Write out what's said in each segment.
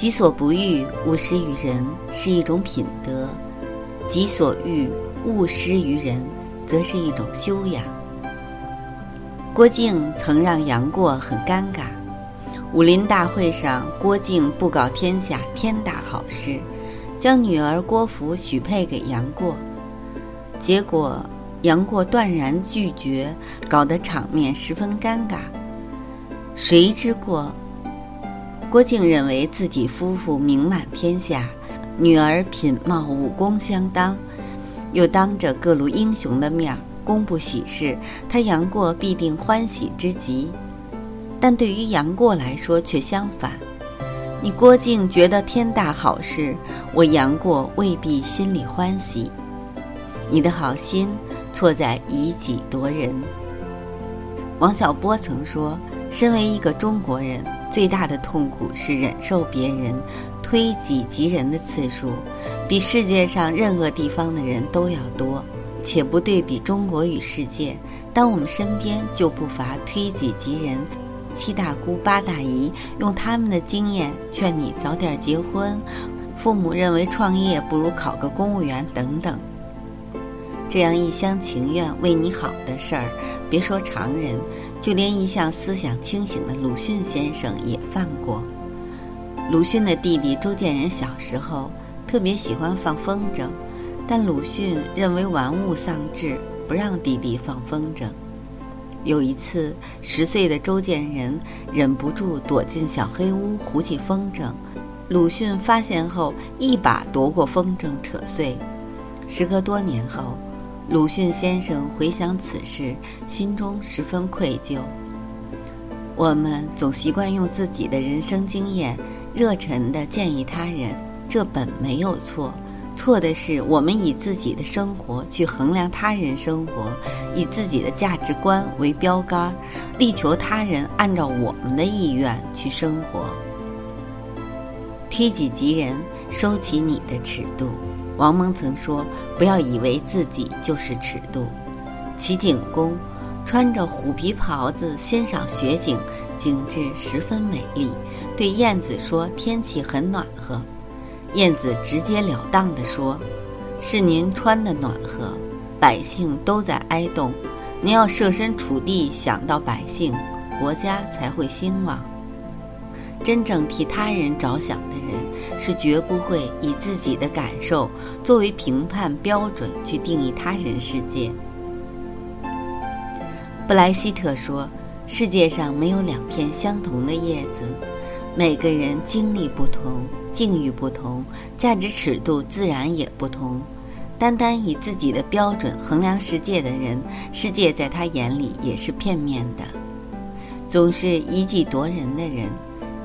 己所不欲，勿施于人，是一种品德；己所欲，勿施于人，则是一种修养。郭靖曾让杨过很尴尬。武林大会上，郭靖布告天下天大好事，将女儿郭芙许配给杨过。结果杨过断然拒绝，搞得场面十分尴尬。谁之过？郭靖认为自己夫妇名满天下，女儿品貌武功相当，又当着各路英雄的面公布喜事，他杨过必定欢喜之极。但对于杨过来说却相反，你郭靖觉得天大好事，我杨过未必心里欢喜。你的好心错在以己夺人。王小波曾说：“身为一个中国人。”最大的痛苦是忍受别人推己及人的次数，比世界上任何地方的人都要多。且不对比中国与世界，当我们身边就不乏推己及人。七大姑八大姨用他们的经验劝你早点结婚，父母认为创业不如考个公务员等等。这样一厢情愿为你好的事儿，别说常人。就连一向思想清醒的鲁迅先生也犯过。鲁迅的弟弟周建人小时候特别喜欢放风筝，但鲁迅认为玩物丧志，不让弟弟放风筝。有一次，十岁的周建人忍不住躲进小黑屋胡起风筝，鲁迅发现后一把夺过风筝，扯碎。时隔多年后。鲁迅先生回想此事，心中十分愧疚。我们总习惯用自己的人生经验热忱地建议他人，这本没有错。错的是我们以自己的生活去衡量他人生活，以自己的价值观为标杆，力求他人按照我们的意愿去生活。推己及人，收起你的尺度。王蒙曾说：“不要以为自己就是尺度。”齐景公穿着虎皮袍子欣赏雪景，景致十分美丽。对晏子说：“天气很暖和。”晏子直截了当地说：“是您穿的暖和，百姓都在哀冻。您要设身处地想到百姓，国家才会兴旺。真正替他人着想的人。”是绝不会以自己的感受作为评判标准去定义他人世界。布莱希特说：“世界上没有两片相同的叶子，每个人经历不同，境遇不同，价值尺度自然也不同。单单以自己的标准衡量世界的人，世界在他眼里也是片面的。总是以己夺人的人。”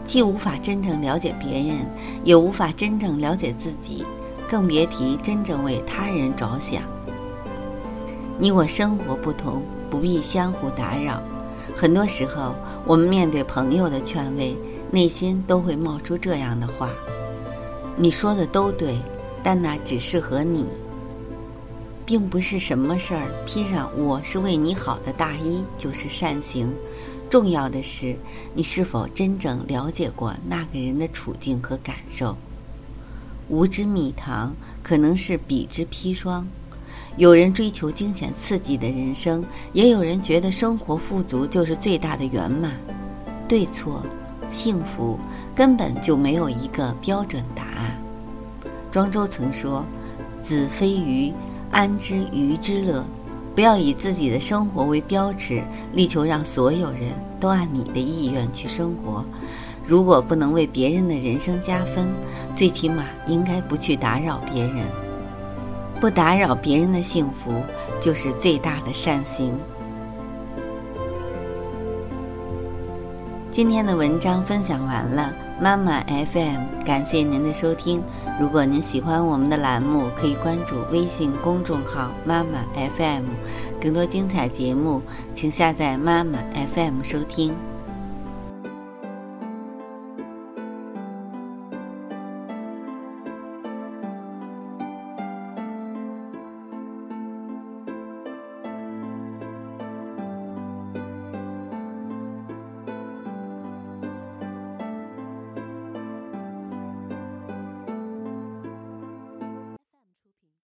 既无法真正了解别人，也无法真正了解自己，更别提真正为他人着想。你我生活不同，不必相互打扰。很多时候，我们面对朋友的劝慰，内心都会冒出这样的话：“你说的都对，但那只适合你，并不是什么事儿披上‘我是为你好’的大衣就是善行。”重要的是，你是否真正了解过那个人的处境和感受？无知蜜糖可能是彼之砒霜。有人追求惊险刺激的人生，也有人觉得生活富足就是最大的圆满。对错、幸福根本就没有一个标准答案。庄周曾说：“子非鱼，安知鱼之乐？”不要以自己的生活为标尺，力求让所有人都按你的意愿去生活。如果不能为别人的人生加分，最起码应该不去打扰别人。不打扰别人的幸福，就是最大的善行。今天的文章分享完了，妈妈 FM，感谢您的收听。如果您喜欢我们的栏目，可以关注微信公众号“妈妈 FM”，更多精彩节目，请下载妈妈 FM 收听。